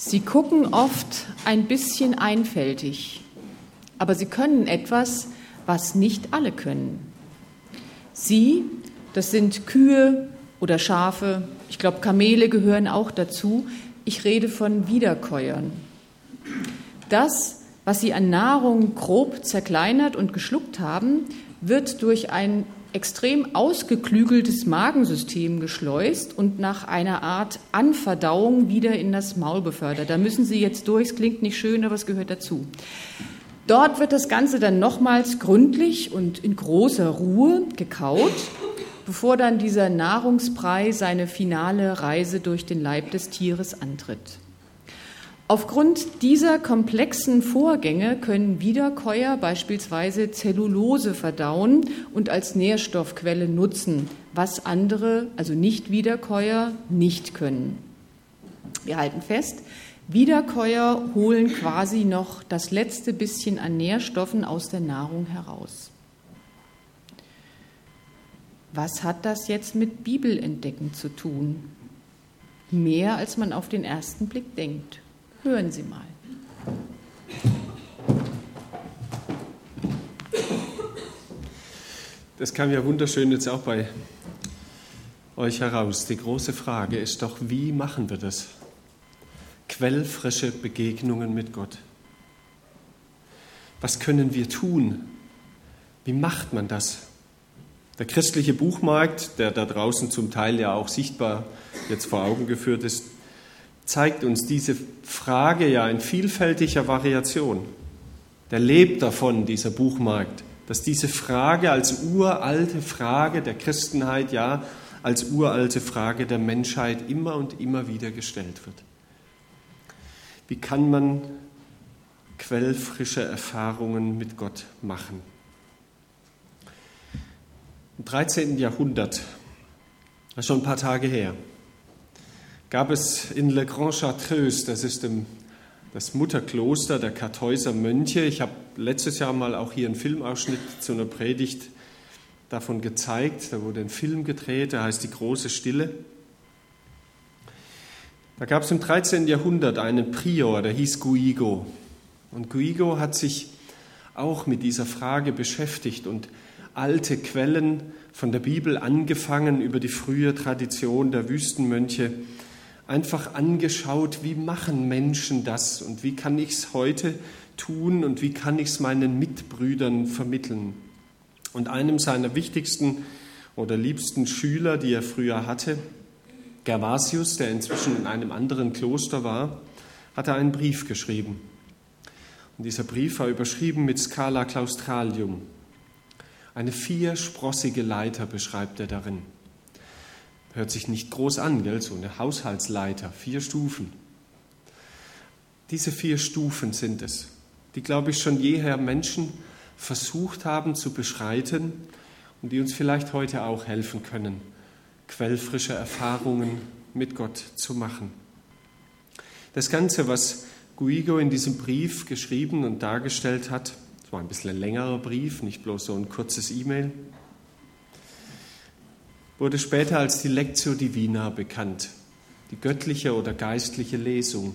Sie gucken oft ein bisschen einfältig, aber sie können etwas, was nicht alle können. Sie, das sind Kühe oder Schafe, ich glaube Kamele gehören auch dazu. Ich rede von Wiederkäuern. Das, was sie an Nahrung grob zerkleinert und geschluckt haben, wird durch ein extrem ausgeklügeltes Magensystem geschleust und nach einer Art Anverdauung wieder in das Maul befördert. Da müssen Sie jetzt durch, es klingt nicht schön, aber es gehört dazu. Dort wird das Ganze dann nochmals gründlich und in großer Ruhe gekaut, bevor dann dieser Nahrungsbrei seine finale Reise durch den Leib des Tieres antritt. Aufgrund dieser komplexen Vorgänge können Wiederkäuer beispielsweise Zellulose verdauen und als Nährstoffquelle nutzen, was andere, also Nicht-Wiederkäuer, nicht können. Wir halten fest, Wiederkäuer holen quasi noch das letzte bisschen an Nährstoffen aus der Nahrung heraus. Was hat das jetzt mit Bibelentdecken zu tun? Mehr als man auf den ersten Blick denkt. Hören Sie mal. Das kam ja wunderschön jetzt auch bei euch heraus. Die große Frage ist doch, wie machen wir das? Quellfrische Begegnungen mit Gott. Was können wir tun? Wie macht man das? Der christliche Buchmarkt, der da draußen zum Teil ja auch sichtbar jetzt vor Augen geführt ist, zeigt uns diese Frage ja in vielfältiger Variation. Der lebt davon, dieser Buchmarkt, dass diese Frage als uralte Frage der Christenheit, ja, als uralte Frage der Menschheit immer und immer wieder gestellt wird. Wie kann man quellfrische Erfahrungen mit Gott machen? Im 13. Jahrhundert, das ist schon ein paar Tage her, gab es in Le Grand Chartreuse, das ist im, das Mutterkloster der Kartäuser Mönche. Ich habe letztes Jahr mal auch hier einen Filmausschnitt zu einer Predigt davon gezeigt. Da wurde ein Film gedreht, der heißt Die große Stille. Da gab es im 13. Jahrhundert einen Prior, der hieß Guigo. Und Guigo hat sich auch mit dieser Frage beschäftigt und alte Quellen von der Bibel angefangen über die frühe Tradition der Wüstenmönche einfach angeschaut, wie machen Menschen das und wie kann ich es heute tun und wie kann ich es meinen Mitbrüdern vermitteln. Und einem seiner wichtigsten oder liebsten Schüler, die er früher hatte, Gervasius, der inzwischen in einem anderen Kloster war, hat er einen Brief geschrieben. Und dieser Brief war überschrieben mit Scala Claustralium. Eine viersprossige Leiter beschreibt er darin. Hört sich nicht groß an, gell? so eine Haushaltsleiter, vier Stufen. Diese vier Stufen sind es, die, glaube ich, schon jeher Menschen versucht haben zu beschreiten und die uns vielleicht heute auch helfen können, quellfrische Erfahrungen mit Gott zu machen. Das Ganze, was Guigo in diesem Brief geschrieben und dargestellt hat, es war ein bisschen ein längerer Brief, nicht bloß so ein kurzes E-Mail, wurde später als die Lectio Divina bekannt, die göttliche oder geistliche Lesung.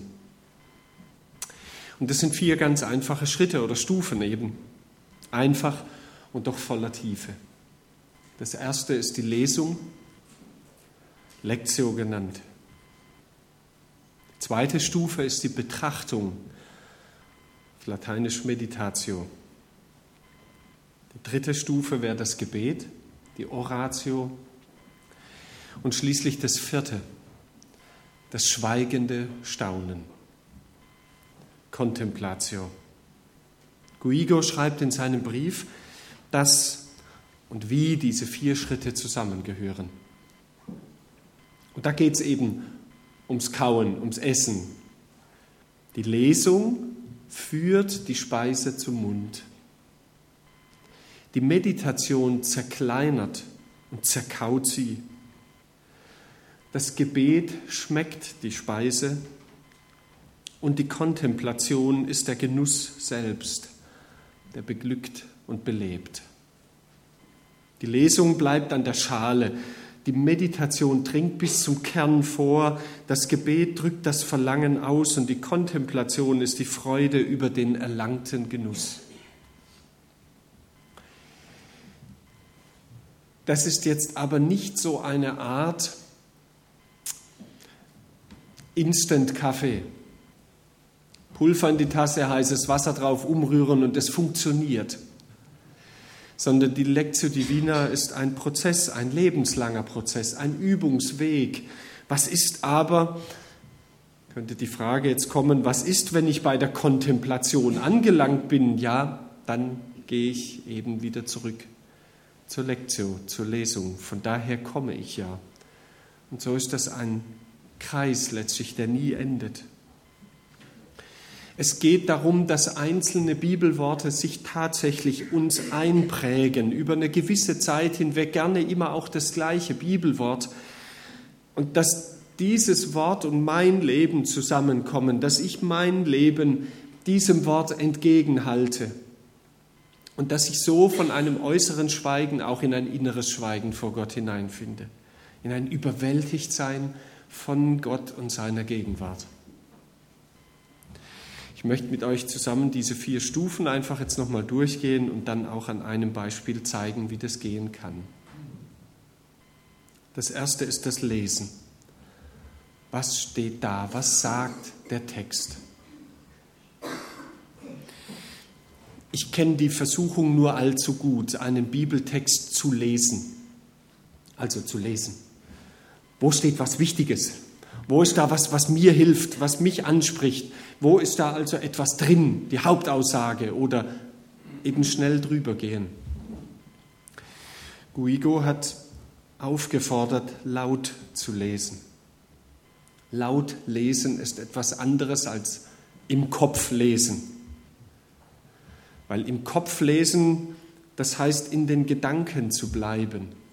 Und das sind vier ganz einfache Schritte oder Stufen eben. Einfach und doch voller Tiefe. Das erste ist die Lesung, Lectio genannt. Die zweite Stufe ist die Betrachtung, lateinisch Meditatio. Die dritte Stufe wäre das Gebet, die Oratio und schließlich das vierte, das schweigende Staunen. Contemplatio. Guigo schreibt in seinem Brief, dass und wie diese vier Schritte zusammengehören. Und da geht es eben ums Kauen, ums Essen. Die Lesung führt die Speise zum Mund. Die Meditation zerkleinert und zerkaut sie. Das Gebet schmeckt die Speise und die Kontemplation ist der Genuss selbst, der beglückt und belebt. Die Lesung bleibt an der Schale, Die Meditation dringt bis zum Kern vor, das Gebet drückt das Verlangen aus und die Kontemplation ist die Freude über den erlangten Genuss. Das ist jetzt aber nicht so eine Art Instant-Kaffee. Pulver in die Tasse, heißes Wasser drauf, umrühren und es funktioniert. Sondern die Lectio Divina ist ein Prozess, ein lebenslanger Prozess, ein Übungsweg. Was ist aber, könnte die Frage jetzt kommen, was ist, wenn ich bei der Kontemplation angelangt bin? Ja, dann gehe ich eben wieder zurück zur Lectio, zur Lesung. Von daher komme ich ja. Und so ist das ein Kreis letztlich, der nie endet. Es geht darum, dass einzelne Bibelworte sich tatsächlich uns einprägen, über eine gewisse Zeit hinweg, gerne immer auch das gleiche Bibelwort. Und dass dieses Wort und mein Leben zusammenkommen, dass ich mein Leben diesem Wort entgegenhalte und dass ich so von einem äußeren Schweigen auch in ein inneres Schweigen vor Gott hineinfinde, in ein Überwältigtsein von Gott und seiner Gegenwart. Ich möchte mit euch zusammen diese vier Stufen einfach jetzt nochmal durchgehen und dann auch an einem Beispiel zeigen, wie das gehen kann. Das erste ist das Lesen. Was steht da? Was sagt der Text? Ich kenne die Versuchung nur allzu gut, einen Bibeltext zu lesen. Also zu lesen. Wo steht was Wichtiges? Wo ist da was, was mir hilft, was mich anspricht? Wo ist da also etwas drin, die Hauptaussage oder eben schnell drüber gehen? Guigo hat aufgefordert, laut zu lesen. Laut lesen ist etwas anderes als im Kopf lesen. Weil im Kopf lesen, das heißt in den Gedanken zu bleiben.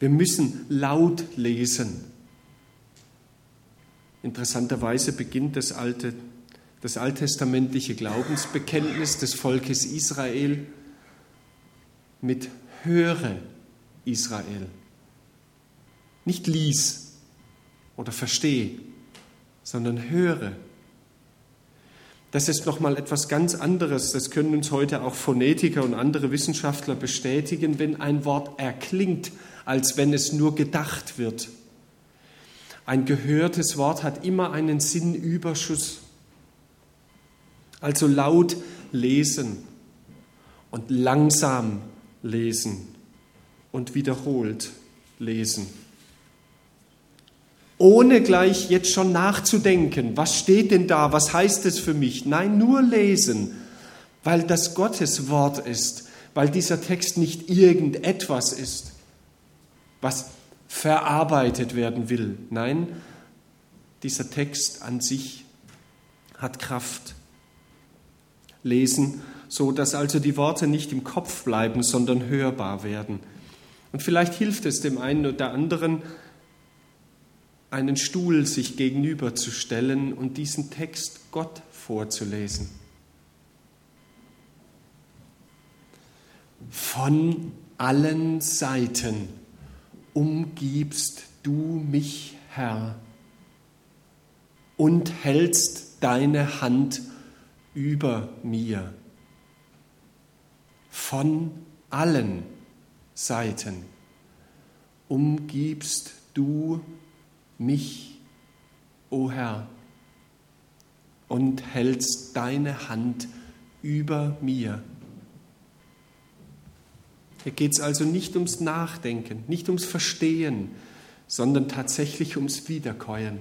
Wir müssen laut lesen. Interessanterweise beginnt das, alte, das alttestamentliche Glaubensbekenntnis des Volkes Israel mit Höre Israel. Nicht lies oder verstehe, sondern höre. Das ist nochmal etwas ganz anderes. Das können uns heute auch Phonetiker und andere Wissenschaftler bestätigen, wenn ein Wort erklingt, als wenn es nur gedacht wird. Ein gehörtes Wort hat immer einen Sinnüberschuss. Also laut lesen und langsam lesen und wiederholt lesen. Ohne gleich jetzt schon nachzudenken, was steht denn da, was heißt es für mich? Nein, nur lesen, weil das Gottes Wort ist, weil dieser Text nicht irgendetwas ist, was verarbeitet werden will. Nein, dieser Text an sich hat Kraft. Lesen, so dass also die Worte nicht im Kopf bleiben, sondern hörbar werden. Und vielleicht hilft es dem einen oder anderen, einen Stuhl sich gegenüberzustellen und diesen Text Gott vorzulesen. Von allen Seiten umgibst du mich, Herr, und hältst deine Hand über mir. Von allen Seiten umgibst du mich, o Herr, und hältst deine Hand über mir. Hier geht es also nicht ums Nachdenken, nicht ums Verstehen, sondern tatsächlich ums Wiederkäuen.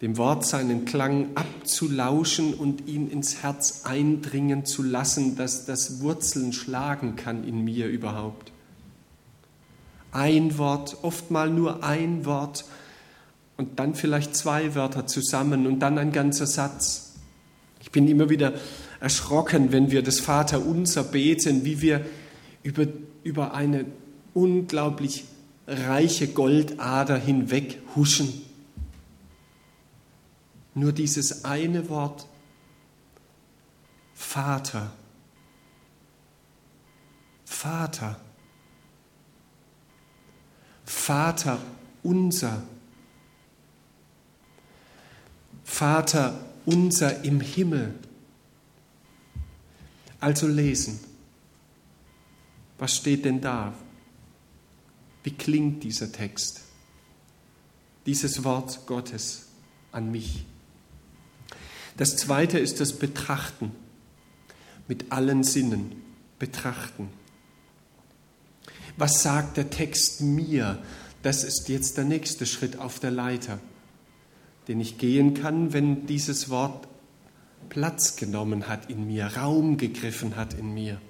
Dem Wort seinen Klang abzulauschen und ihn ins Herz eindringen zu lassen, dass das Wurzeln schlagen kann in mir überhaupt. Ein Wort, oft mal nur ein Wort und dann vielleicht zwei Wörter zusammen und dann ein ganzer Satz. Ich bin immer wieder erschrocken, wenn wir das Vaterunser beten, wie wir über, über eine unglaublich reiche Goldader hinweg huschen. Nur dieses eine Wort, Vater, Vater, Vater unser. Vater unser im Himmel. Also lesen. Was steht denn da? Wie klingt dieser Text? Dieses Wort Gottes an mich. Das zweite ist das Betrachten mit allen Sinnen. Betrachten. Was sagt der Text mir? Das ist jetzt der nächste Schritt auf der Leiter, den ich gehen kann, wenn dieses Wort Platz genommen hat in mir, Raum gegriffen hat in mir.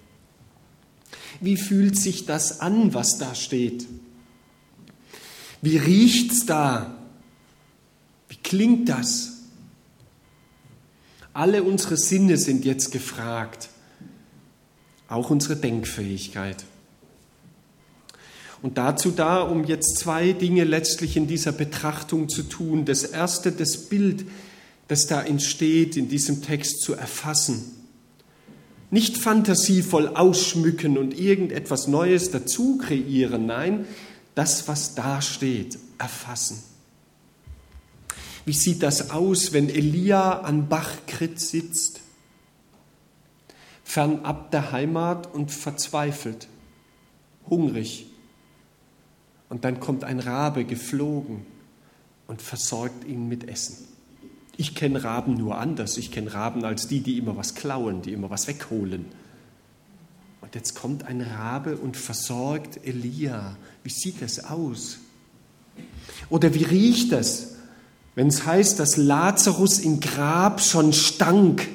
Wie fühlt sich das an, was da steht? Wie riecht's da? Wie klingt das? Alle unsere Sinne sind jetzt gefragt, auch unsere Denkfähigkeit. Und dazu da, um jetzt zwei Dinge letztlich in dieser Betrachtung zu tun. Das erste, das Bild, das da entsteht in diesem Text zu erfassen. Nicht fantasievoll ausschmücken und irgendetwas Neues dazu kreieren, nein, das, was da steht, erfassen. Wie sieht das aus, wenn Elia an Bachkrit sitzt, fernab der Heimat und verzweifelt, hungrig? Und dann kommt ein Rabe geflogen und versorgt ihn mit Essen. Ich kenne Raben nur anders. Ich kenne Raben als die, die immer was klauen, die immer was wegholen. Und jetzt kommt ein Rabe und versorgt Elia. Wie sieht das aus? Oder wie riecht das, wenn es heißt, dass Lazarus im Grab schon stank?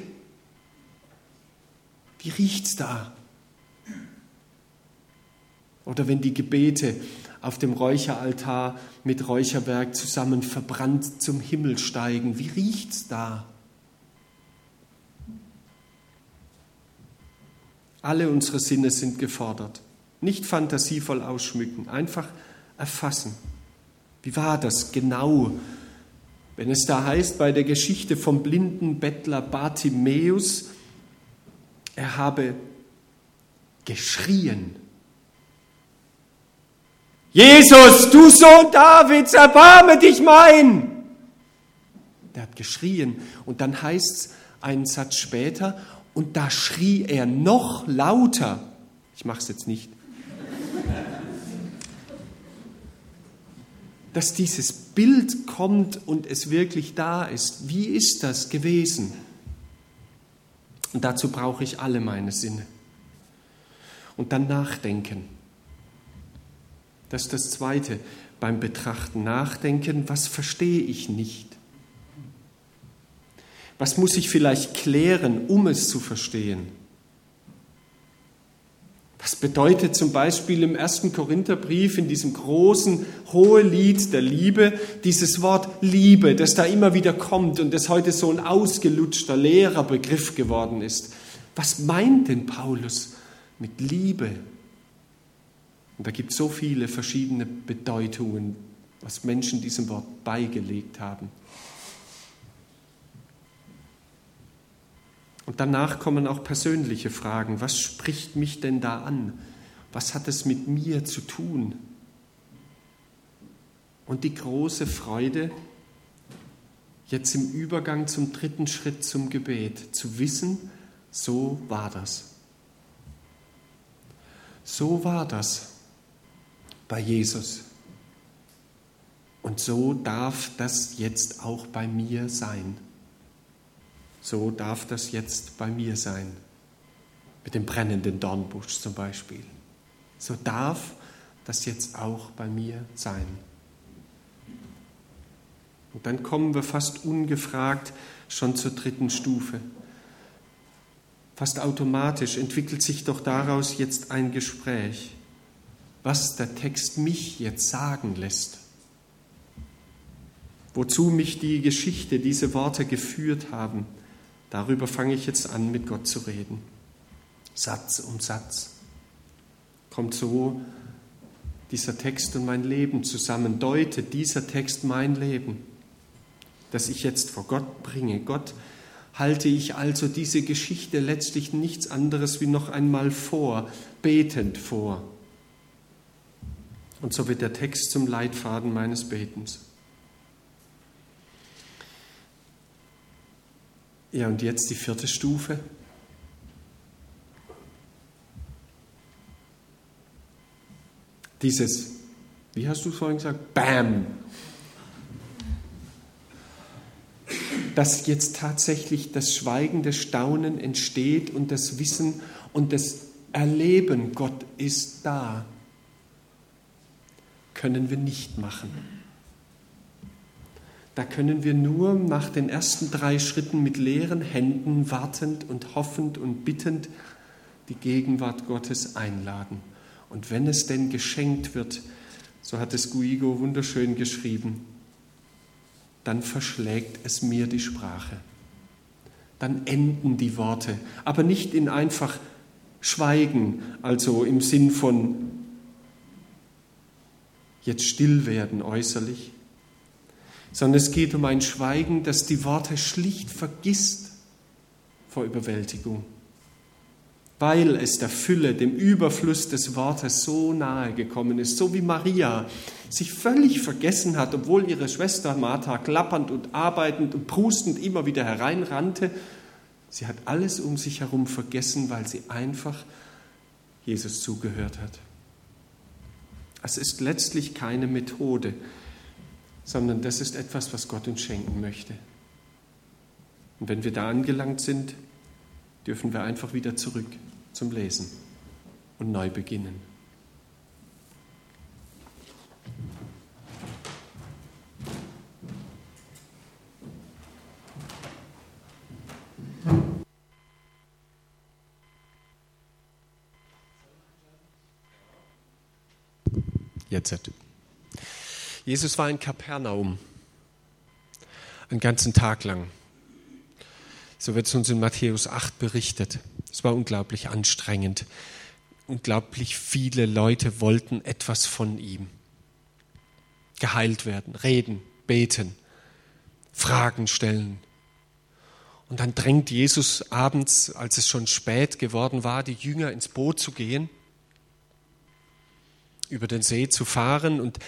Wie riecht es da? Oder wenn die Gebete auf dem Räucheraltar mit Räucherwerk zusammen verbrannt zum Himmel steigen. Wie riecht's da? Alle unsere Sinne sind gefordert. Nicht fantasievoll ausschmücken, einfach erfassen. Wie war das genau? Wenn es da heißt bei der Geschichte vom blinden Bettler Bartimäus, er habe geschrien Jesus, du Sohn Davids, erbarme dich mein! Der hat geschrien und dann heißt es einen Satz später, und da schrie er noch lauter. Ich mache es jetzt nicht. Dass dieses Bild kommt und es wirklich da ist. Wie ist das gewesen? Und dazu brauche ich alle meine Sinne. Und dann nachdenken. Das ist das Zweite beim Betrachten, Nachdenken, was verstehe ich nicht? Was muss ich vielleicht klären, um es zu verstehen? Was bedeutet zum Beispiel im ersten Korintherbrief, in diesem großen Hohelied der Liebe, dieses Wort Liebe, das da immer wieder kommt und das heute so ein ausgelutschter, leerer Begriff geworden ist? Was meint denn Paulus mit Liebe? Und da gibt es so viele verschiedene Bedeutungen, was Menschen diesem Wort beigelegt haben. Und danach kommen auch persönliche Fragen. Was spricht mich denn da an? Was hat es mit mir zu tun? Und die große Freude, jetzt im Übergang zum dritten Schritt zum Gebet, zu wissen, so war das. So war das bei Jesus. Und so darf das jetzt auch bei mir sein. So darf das jetzt bei mir sein. Mit dem brennenden Dornbusch zum Beispiel. So darf das jetzt auch bei mir sein. Und dann kommen wir fast ungefragt schon zur dritten Stufe. Fast automatisch entwickelt sich doch daraus jetzt ein Gespräch was der Text mich jetzt sagen lässt. Wozu mich die Geschichte, diese Worte geführt haben, darüber fange ich jetzt an, mit Gott zu reden. Satz um Satz. Kommt so dieser Text und mein Leben zusammen, deutet dieser Text mein Leben, das ich jetzt vor Gott bringe. Gott halte ich also diese Geschichte letztlich nichts anderes wie noch einmal vor, betend vor Und so wird der Text zum Leitfaden meines Betens. Ja, und jetzt die vierte Stufe. Dieses, wie hast du es vorhin gesagt? Bam! Dass jetzt tatsächlich das schweigende Staunen entsteht und das Wissen und das Erleben, Gott ist da, können wir nicht machen. Da können wir nur nach den ersten drei Schritten mit leeren Händen wartend und hoffend und bittend die Gegenwart Gottes einladen. Und wenn es denn geschenkt wird, so hat es Guigo wunderschön geschrieben, dann verschlägt es mir die Sprache. Dann enden die Worte, aber nicht in einfach Schweigen, also im Sinn von jetzt still werden äußerlich, sondern es geht um ein Schweigen, das die Worte schlicht vergisst vor Überwältigung, weil es der Fülle, dem Überfluss des Wortes so nahe gekommen ist, so wie Maria sich völlig vergessen hat, obwohl ihre Schwester Martha klappernd und arbeitend und prustend immer wieder hereinrannte. Sie hat alles um sich herum vergessen, weil sie einfach Jesus zugehört hat. Es ist letztlich keine Methode, sondern das ist etwas, was Gott uns schenken möchte. Und wenn wir da angelangt sind, dürfen wir einfach wieder zurück zum Lesen und neu beginnen. Jetzt. Jesus war in Kapernaum, einen ganzen Tag lang. So wird es uns in Matthäus 8 berichtet. Es war unglaublich anstrengend. Unglaublich viele Leute wollten etwas von ihm. Geheilt werden, reden, beten, Fragen stellen. Und dann drängt Jesus abends, als es schon spät geworden war, die Jünger ins Boot zu gehen, über den See zu fahren und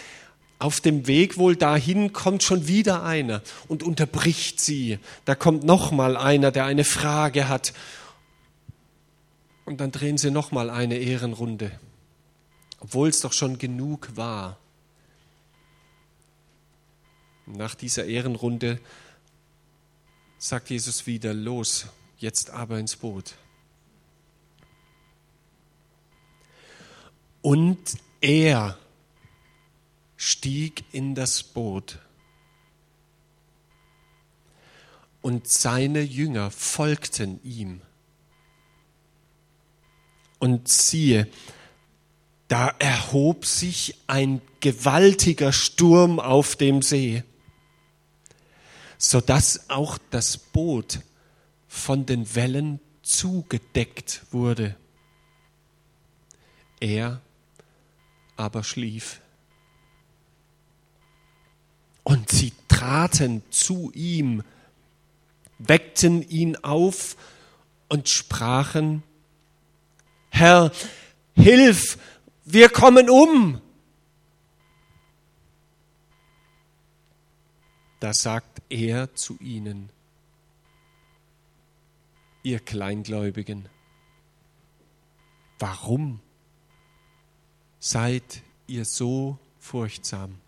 auf dem Weg wohl dahin kommt schon wieder einer und unterbricht sie. Da kommt noch mal einer, der eine Frage hat. Und dann drehen sie noch mal eine Ehrenrunde, obwohl es doch schon genug war. Nach dieser Ehrenrunde sagt Jesus wieder, los, jetzt aber ins Boot. Und er stieg in das Boot und seine Jünger folgten ihm. Und siehe, da erhob sich ein gewaltiger Sturm auf dem See, so dass auch das Boot von den Wellen zugedeckt wurde. Er aber schlief. Und sie traten zu ihm, weckten ihn auf und sprachen, Herr, hilf, wir kommen um. Da sagt er zu ihnen, ihr Kleingläubigen, warum seid ihr so furchtsam?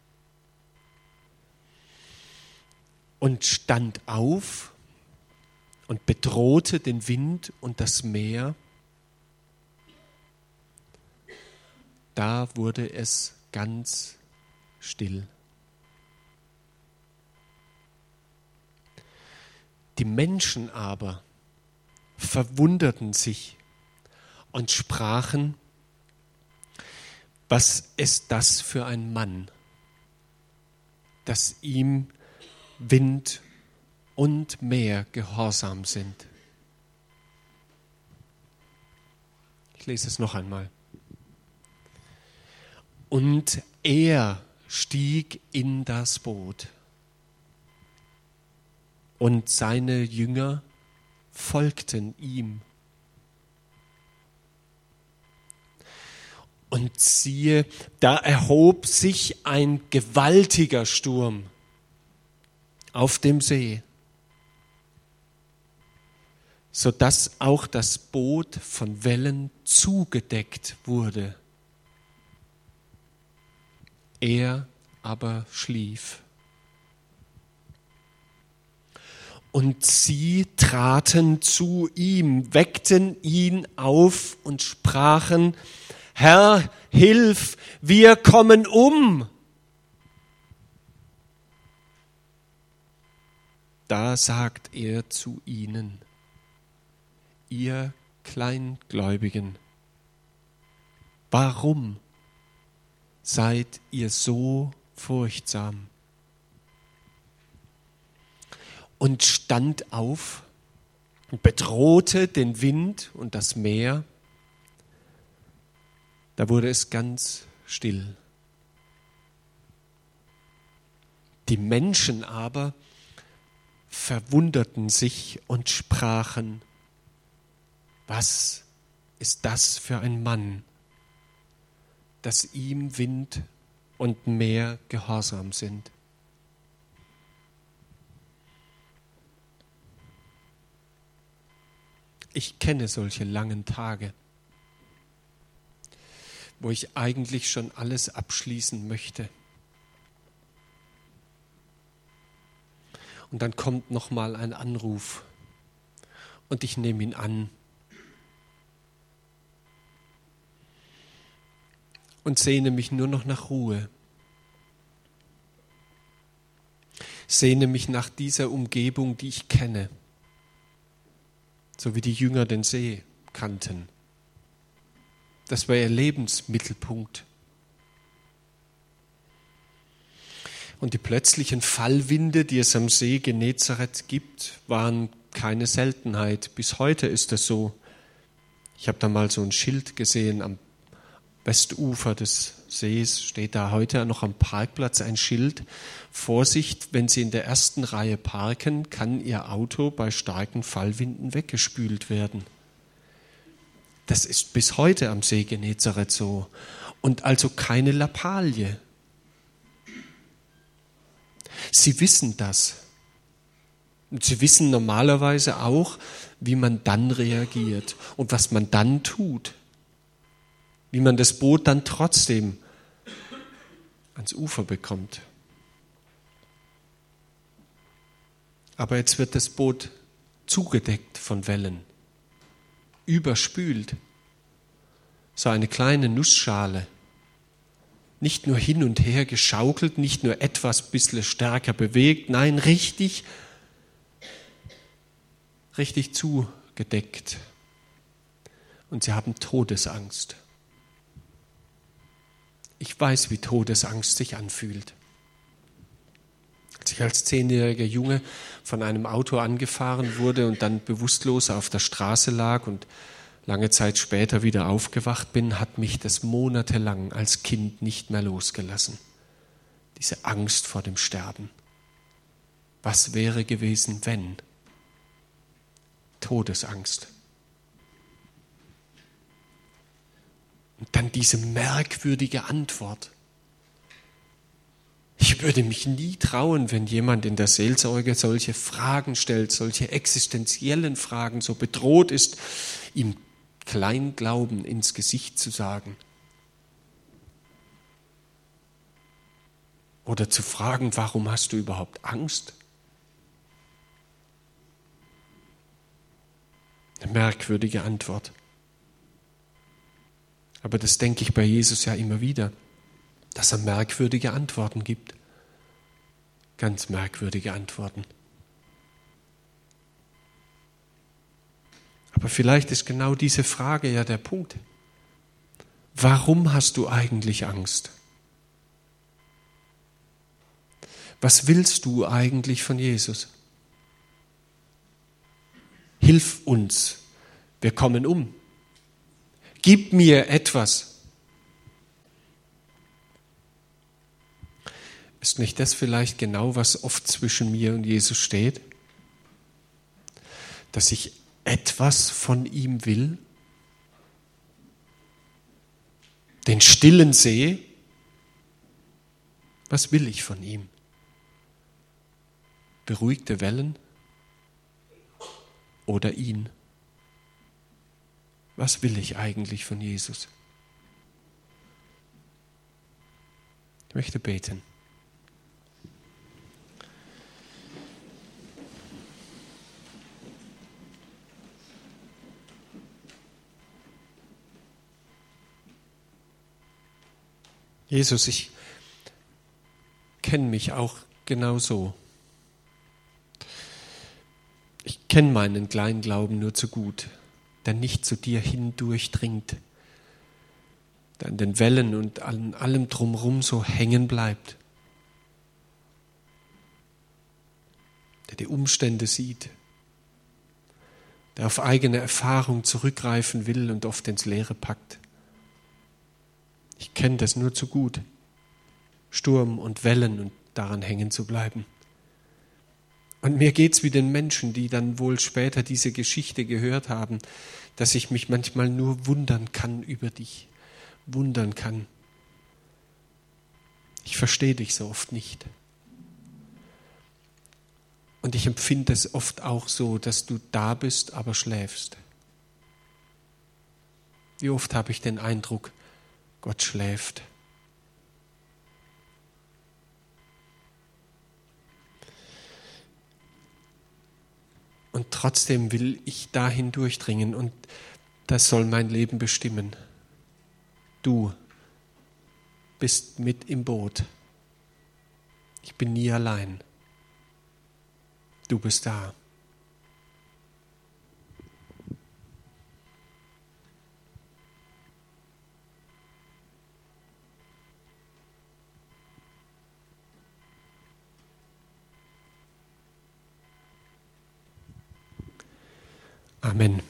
und stand auf und bedrohte den Wind und das Meer. Da wurde es ganz still. Die Menschen aber verwunderten sich und sprachen, was ist das für ein Mann, dass ihm Wind und Meer gehorsam sind. Ich lese es noch einmal. Und er stieg in das Boot und seine Jünger folgten ihm. Und siehe, da erhob sich ein gewaltiger Sturm auf dem See, sodass auch das Boot von Wellen zugedeckt wurde. Er aber schlief. Und sie traten zu ihm, weckten ihn auf und sprachen, Herr, hilf, wir kommen um. Da sagt er zu ihnen, ihr Kleingläubigen, warum seid ihr so furchtsam? Und stand auf und bedrohte den Wind und das Meer da wurde es ganz still. Die Menschen aber verwunderten sich und sprachen, was ist das für ein Mann, dass ihm Wind und Meer gehorsam sind. Ich kenne solche langen Tage wo ich eigentlich schon alles abschließen möchte. Und dann kommt noch mal ein Anruf und ich nehme ihn an. Und sehne mich nur noch nach Ruhe. Sehne mich nach dieser Umgebung, die ich kenne, so wie die Jünger den See kannten. Das war ihr Lebensmittelpunkt. Und die plötzlichen Fallwinde, die es am See Genezareth gibt, waren keine Seltenheit. Bis heute ist es so. Ich habe da mal so ein Schild gesehen am Westufer des Sees, steht da heute noch am Parkplatz ein Schild. Vorsicht, wenn Sie in der ersten Reihe parken, kann Ihr Auto bei starken Fallwinden weggespült werden. Das ist bis heute am See Genezareth so. Und also keine Lappalie. Sie wissen das. Und sie wissen normalerweise auch, wie man dann reagiert und was man dann tut. Wie man das Boot dann trotzdem ans Ufer bekommt. Aber jetzt wird das Boot zugedeckt von Wellen überspült. So eine kleine Nussschale. Nicht nur hin und her geschaukelt, nicht nur etwas bisschen stärker bewegt, nein, richtig, richtig zugedeckt. Und sie haben Todesangst. Ich weiß, wie Todesangst sich anfühlt. Als ich als zehnjähriger Junge von einem Auto angefahren wurde und dann bewusstlos auf der Straße lag und lange Zeit später wieder aufgewacht bin, hat mich das monatelang als Kind nicht mehr losgelassen. Diese Angst vor dem Sterben. Was wäre gewesen, wenn? Todesangst. Und dann diese merkwürdige Antwort. Ich würde mich nie trauen, wenn jemand in der Seelsorge solche Fragen stellt, solche existenziellen Fragen, so bedroht ist, ihm Kleinglauben ins Gesicht zu sagen. Oder zu fragen, warum hast du überhaupt Angst? Eine merkwürdige Antwort. Aber das denke ich bei Jesus ja immer wieder dass er merkwürdige Antworten gibt. Ganz merkwürdige Antworten. Aber vielleicht ist genau diese Frage ja der Punkt. Warum hast du eigentlich Angst? Was willst du eigentlich von Jesus? Hilf uns, wir kommen um. Gib mir etwas, Ist nicht das vielleicht genau, was oft zwischen mir und Jesus steht? Dass ich etwas von ihm will? den stillen See? Was will ich von ihm? Beruhigte Wellen oder ihn? Was will ich eigentlich von Jesus? Ich möchte beten. Jesus, ich kenne mich auch genau so. Ich kenne meinen kleinen Glauben nur zu gut, der nicht zu dir hindurchdringt, der an den Wellen und an allem drumherum so hängen bleibt, der die Umstände sieht, der auf eigene Erfahrung zurückgreifen will und oft ins Leere packt. Ich kenne das nur zu gut. Sturm und Wellen und daran hängen zu bleiben. Und mir geht es wie den Menschen, die dann wohl später diese Geschichte gehört haben, dass ich mich manchmal nur wundern kann über dich, wundern kann. Ich verstehe dich so oft nicht. Und ich empfinde es oft auch so, dass du da bist, aber schläfst. Wie oft habe ich den Eindruck, Gott schläft. Und trotzdem will ich dahin durchdringen und das soll mein Leben bestimmen. Du bist mit im Boot. Ich bin nie allein. Du bist da. Amen.